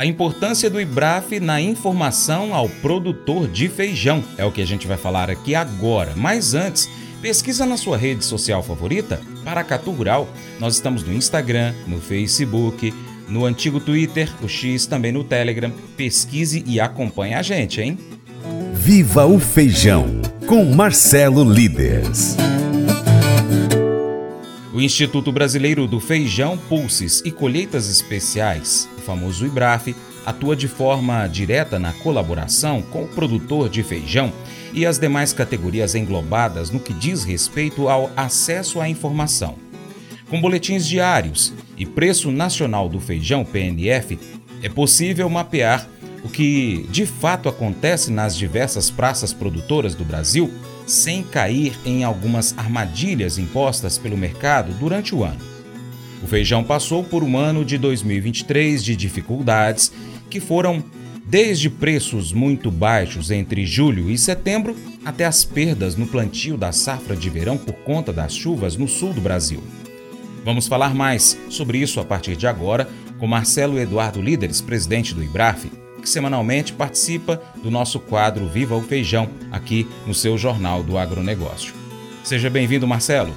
A importância do IBRAF na informação ao produtor de feijão é o que a gente vai falar aqui agora. Mas antes, pesquisa na sua rede social favorita, Paracatu Rural. Nós estamos no Instagram, no Facebook, no antigo Twitter, o X também no Telegram. Pesquise e acompanhe a gente, hein? Viva o Feijão, com Marcelo Líderes. O Instituto Brasileiro do Feijão, Pulses e Colheitas Especiais, o famoso IBRAF, atua de forma direta na colaboração com o produtor de feijão e as demais categorias englobadas no que diz respeito ao acesso à informação. Com boletins diários e preço nacional do feijão PNF, é possível mapear o que de fato acontece nas diversas praças produtoras do Brasil sem cair em algumas armadilhas impostas pelo mercado durante o ano. O feijão passou por um ano de 2023 de dificuldades que foram desde preços muito baixos entre julho e setembro até as perdas no plantio da safra de verão por conta das chuvas no sul do Brasil. Vamos falar mais sobre isso a partir de agora com Marcelo Eduardo Líderes, presidente do IBRAF, que semanalmente participa do nosso quadro Viva o Feijão, aqui no seu Jornal do Agronegócio. Seja bem-vindo, Marcelo.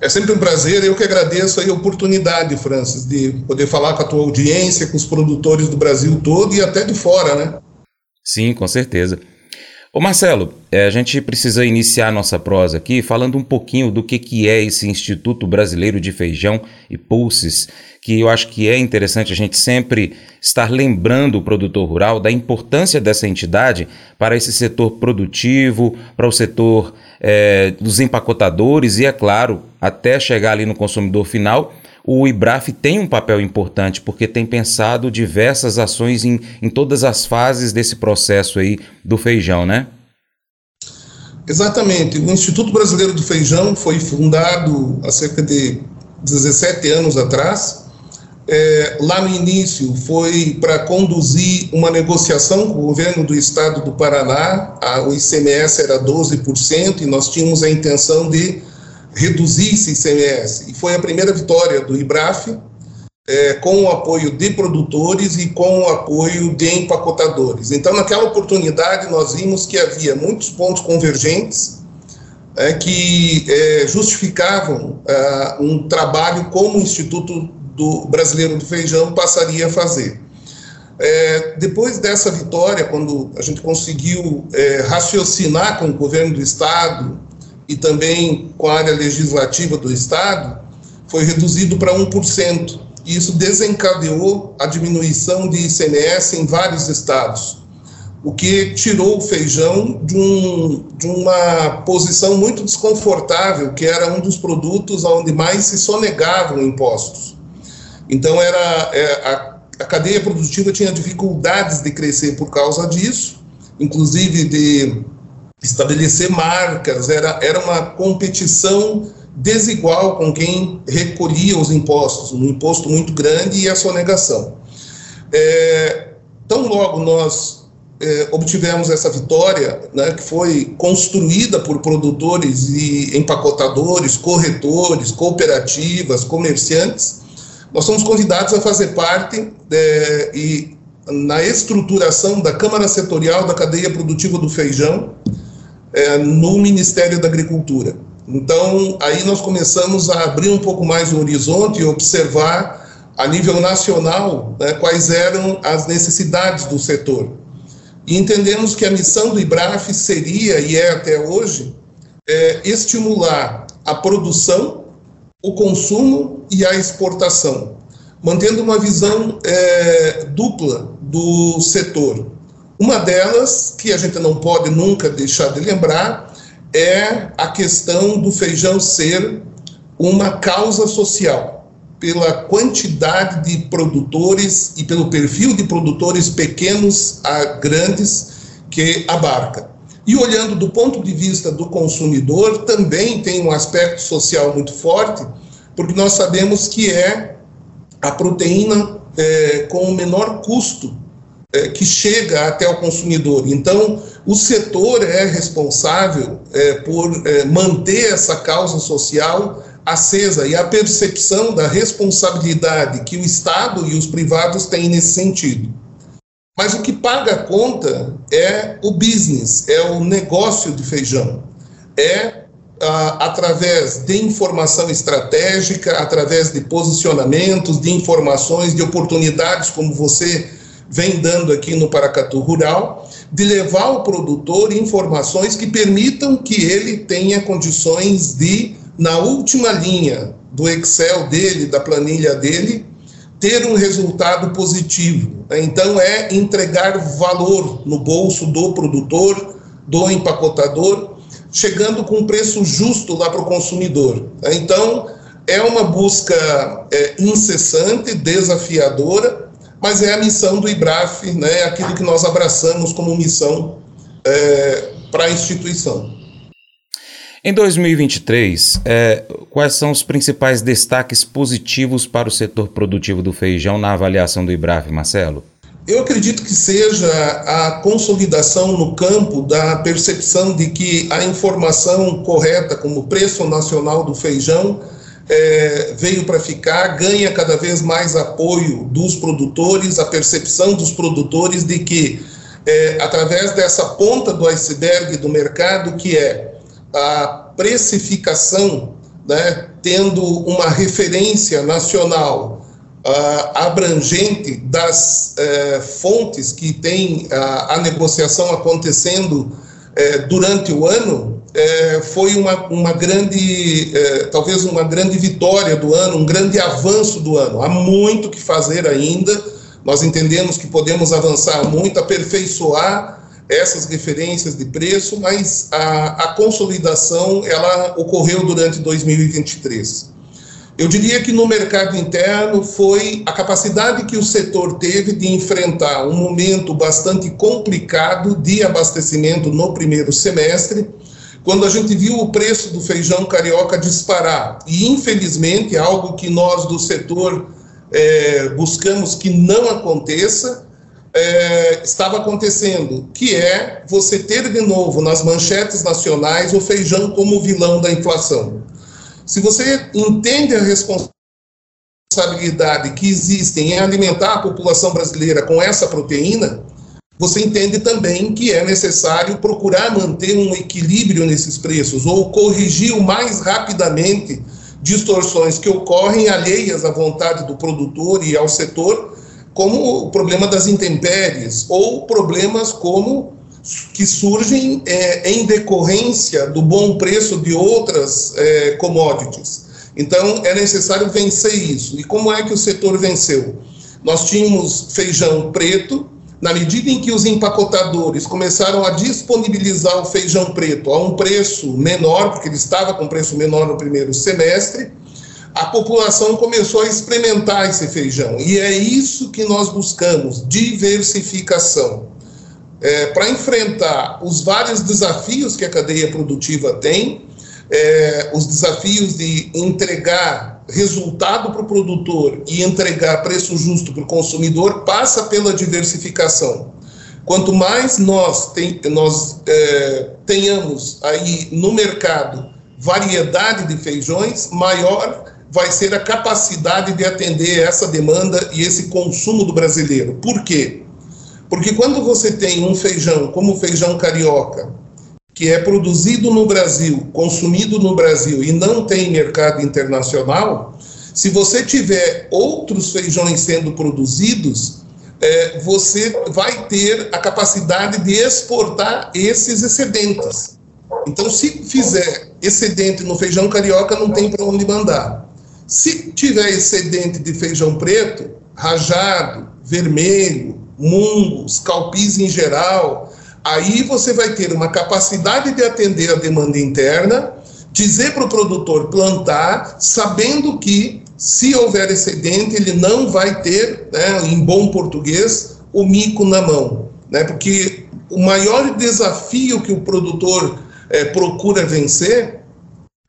É sempre um prazer, eu que agradeço a oportunidade, Francis, de poder falar com a tua audiência, com os produtores do Brasil todo e até de fora, né? Sim, com certeza. Ô Marcelo, é, a gente precisa iniciar nossa prosa aqui falando um pouquinho do que, que é esse Instituto Brasileiro de Feijão e Pulses, que eu acho que é interessante a gente sempre estar lembrando o produtor rural da importância dessa entidade para esse setor produtivo, para o setor é, dos empacotadores e, é claro, até chegar ali no consumidor final o IBRAF tem um papel importante porque tem pensado diversas ações em, em todas as fases desse processo aí do feijão, né? Exatamente. O Instituto Brasileiro do Feijão foi fundado há cerca de 17 anos atrás. É, lá no início foi para conduzir uma negociação com o governo do estado do Paraná. A, o ICMS era 12% e nós tínhamos a intenção de reduzir esse ICMS. E foi a primeira vitória do IBRAF, é, com o apoio de produtores e com o apoio de empacotadores. Então, naquela oportunidade, nós vimos que havia muitos pontos convergentes é, que é, justificavam é, um trabalho como o Instituto do Brasileiro do Feijão passaria a fazer. É, depois dessa vitória, quando a gente conseguiu é, raciocinar com o governo do Estado e também com a área legislativa do Estado, foi reduzido para 1%. E isso desencadeou a diminuição de ICMS em vários estados, o que tirou o feijão de, um, de uma posição muito desconfortável, que era um dos produtos onde mais se sonegavam impostos. Então, era, é, a, a cadeia produtiva tinha dificuldades de crescer por causa disso, inclusive de estabelecer marcas, era, era uma competição desigual com quem recolhia os impostos, um imposto muito grande e a sonegação. É, tão logo nós é, obtivemos essa vitória, né, que foi construída por produtores e empacotadores, corretores, cooperativas, comerciantes, nós somos convidados a fazer parte é, e na estruturação da Câmara Setorial da Cadeia Produtiva do Feijão, é, no Ministério da Agricultura. Então, aí nós começamos a abrir um pouco mais o horizonte e observar a nível nacional né, quais eram as necessidades do setor. E entendemos que a missão do IBRAF seria, e é até hoje, é, estimular a produção, o consumo e a exportação, mantendo uma visão é, dupla do setor. Uma delas, que a gente não pode nunca deixar de lembrar, é a questão do feijão ser uma causa social, pela quantidade de produtores e pelo perfil de produtores pequenos a grandes que abarca. E olhando do ponto de vista do consumidor, também tem um aspecto social muito forte, porque nós sabemos que é a proteína é, com o menor custo é, que chega até o consumidor. Então, o setor é responsável é, por é, manter essa causa social acesa e a percepção da responsabilidade que o Estado e os privados têm nesse sentido. Mas o que paga a conta é o business, é o negócio de feijão. É ah, através de informação estratégica, através de posicionamentos, de informações, de oportunidades, como você vem dando aqui no Paracatu Rural, de levar ao produtor informações que permitam que ele tenha condições de, na última linha do Excel dele, da planilha dele, ter um resultado positivo. Então, é entregar valor no bolso do produtor, do empacotador, chegando com um preço justo lá para o consumidor. Então, é uma busca é, incessante, desafiadora, mas é a missão do IBRAF, né, aquilo que nós abraçamos como missão é, para a instituição. Em 2023, é, quais são os principais destaques positivos para o setor produtivo do feijão na avaliação do IBRAF, Marcelo? Eu acredito que seja a consolidação no campo da percepção de que a informação correta, como preço nacional do feijão, é, veio para ficar, ganha cada vez mais apoio dos produtores, a percepção dos produtores de que, é, através dessa ponta do iceberg do mercado, que é a precificação, né, tendo uma referência nacional uh, abrangente das uh, fontes que tem a, a negociação acontecendo uh, durante o ano, eh, foi uma, uma grande, eh, talvez uma grande vitória do ano, um grande avanço do ano. Há muito que fazer ainda, nós entendemos que podemos avançar muito, aperfeiçoar essas referências de preço, mas a, a consolidação ela ocorreu durante 2023. Eu diria que no mercado interno foi a capacidade que o setor teve de enfrentar um momento bastante complicado de abastecimento no primeiro semestre, quando a gente viu o preço do feijão carioca disparar. E, infelizmente, algo que nós do setor é, buscamos que não aconteça, é, estava acontecendo, que é você ter de novo nas manchetes nacionais o feijão como vilão da inflação. Se você entende a responsabilidade que existe em alimentar a população brasileira com essa proteína, você entende também que é necessário procurar manter um equilíbrio nesses preços ou corrigir o mais rapidamente distorções que ocorrem alheias à vontade do produtor e ao setor como o problema das intempéries ou problemas como que surgem é, em decorrência do bom preço de outras é, commodities. Então, é necessário vencer isso. E como é que o setor venceu? Nós tínhamos feijão preto, na medida em que os empacotadores começaram a disponibilizar o feijão preto a um preço menor, porque ele estava com preço menor no primeiro semestre, a população começou a experimentar esse feijão. E é isso que nós buscamos: diversificação. É, Para enfrentar os vários desafios que a cadeia produtiva tem, é, os desafios de entregar resultado para o produtor e entregar preço justo para o consumidor, passa pela diversificação. Quanto mais nós, tem, nós é, tenhamos aí no mercado variedade de feijões, maior vai ser a capacidade de atender essa demanda e esse consumo do brasileiro. Por quê? Porque quando você tem um feijão como o feijão carioca, que é produzido no Brasil, consumido no Brasil e não tem mercado internacional, se você tiver outros feijões sendo produzidos, é, você vai ter a capacidade de exportar esses excedentes. Então, se fizer excedente no feijão carioca, não tem para onde mandar. Se tiver excedente de feijão preto, rajado, vermelho, mungos, calpis em geral, aí você vai ter uma capacidade de atender a demanda interna, dizer para o produtor plantar, sabendo que se houver excedente, ele não vai ter, né, em bom português, o mico na mão. Né, porque o maior desafio que o produtor é, procura vencer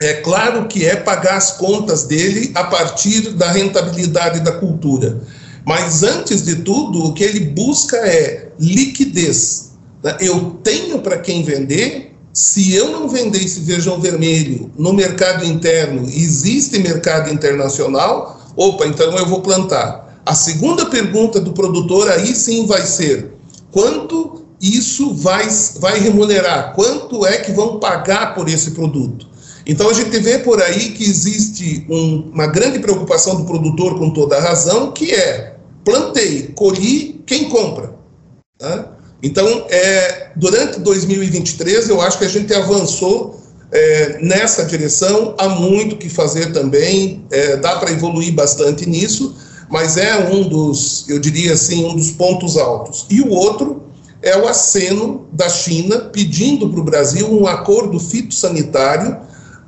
é claro que é pagar as contas dele a partir da rentabilidade da cultura. Mas antes de tudo, o que ele busca é liquidez. Eu tenho para quem vender se eu não vender esse feijão vermelho no mercado interno, existe mercado internacional, opa, então eu vou plantar. A segunda pergunta do produtor aí sim vai ser: quanto isso vai, vai remunerar? Quanto é que vão pagar por esse produto? Então a gente vê por aí que existe um, uma grande preocupação do produtor, com toda a razão, que é plantei, colhi, quem compra? Tá? Então, é, durante 2023, eu acho que a gente avançou é, nessa direção, há muito que fazer também, é, dá para evoluir bastante nisso, mas é um dos, eu diria assim, um dos pontos altos. E o outro é o aceno da China pedindo para o Brasil um acordo fitossanitário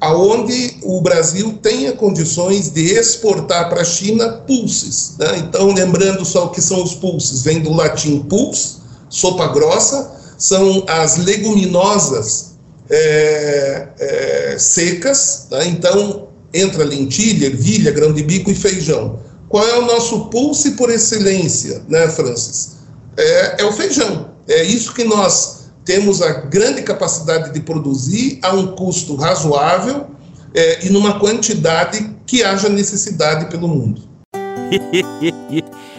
aonde o Brasil tenha condições de exportar para a China pulses. Né? Então, lembrando só o que são os pulses, vem do latim pulse, sopa grossa, são as leguminosas é, é, secas, tá? então entra lentilha, ervilha, grão de bico e feijão. Qual é o nosso pulse por excelência, né, Francis? É, é o feijão. É isso que nós temos a grande capacidade de produzir a um custo razoável é, e numa quantidade que haja necessidade pelo mundo.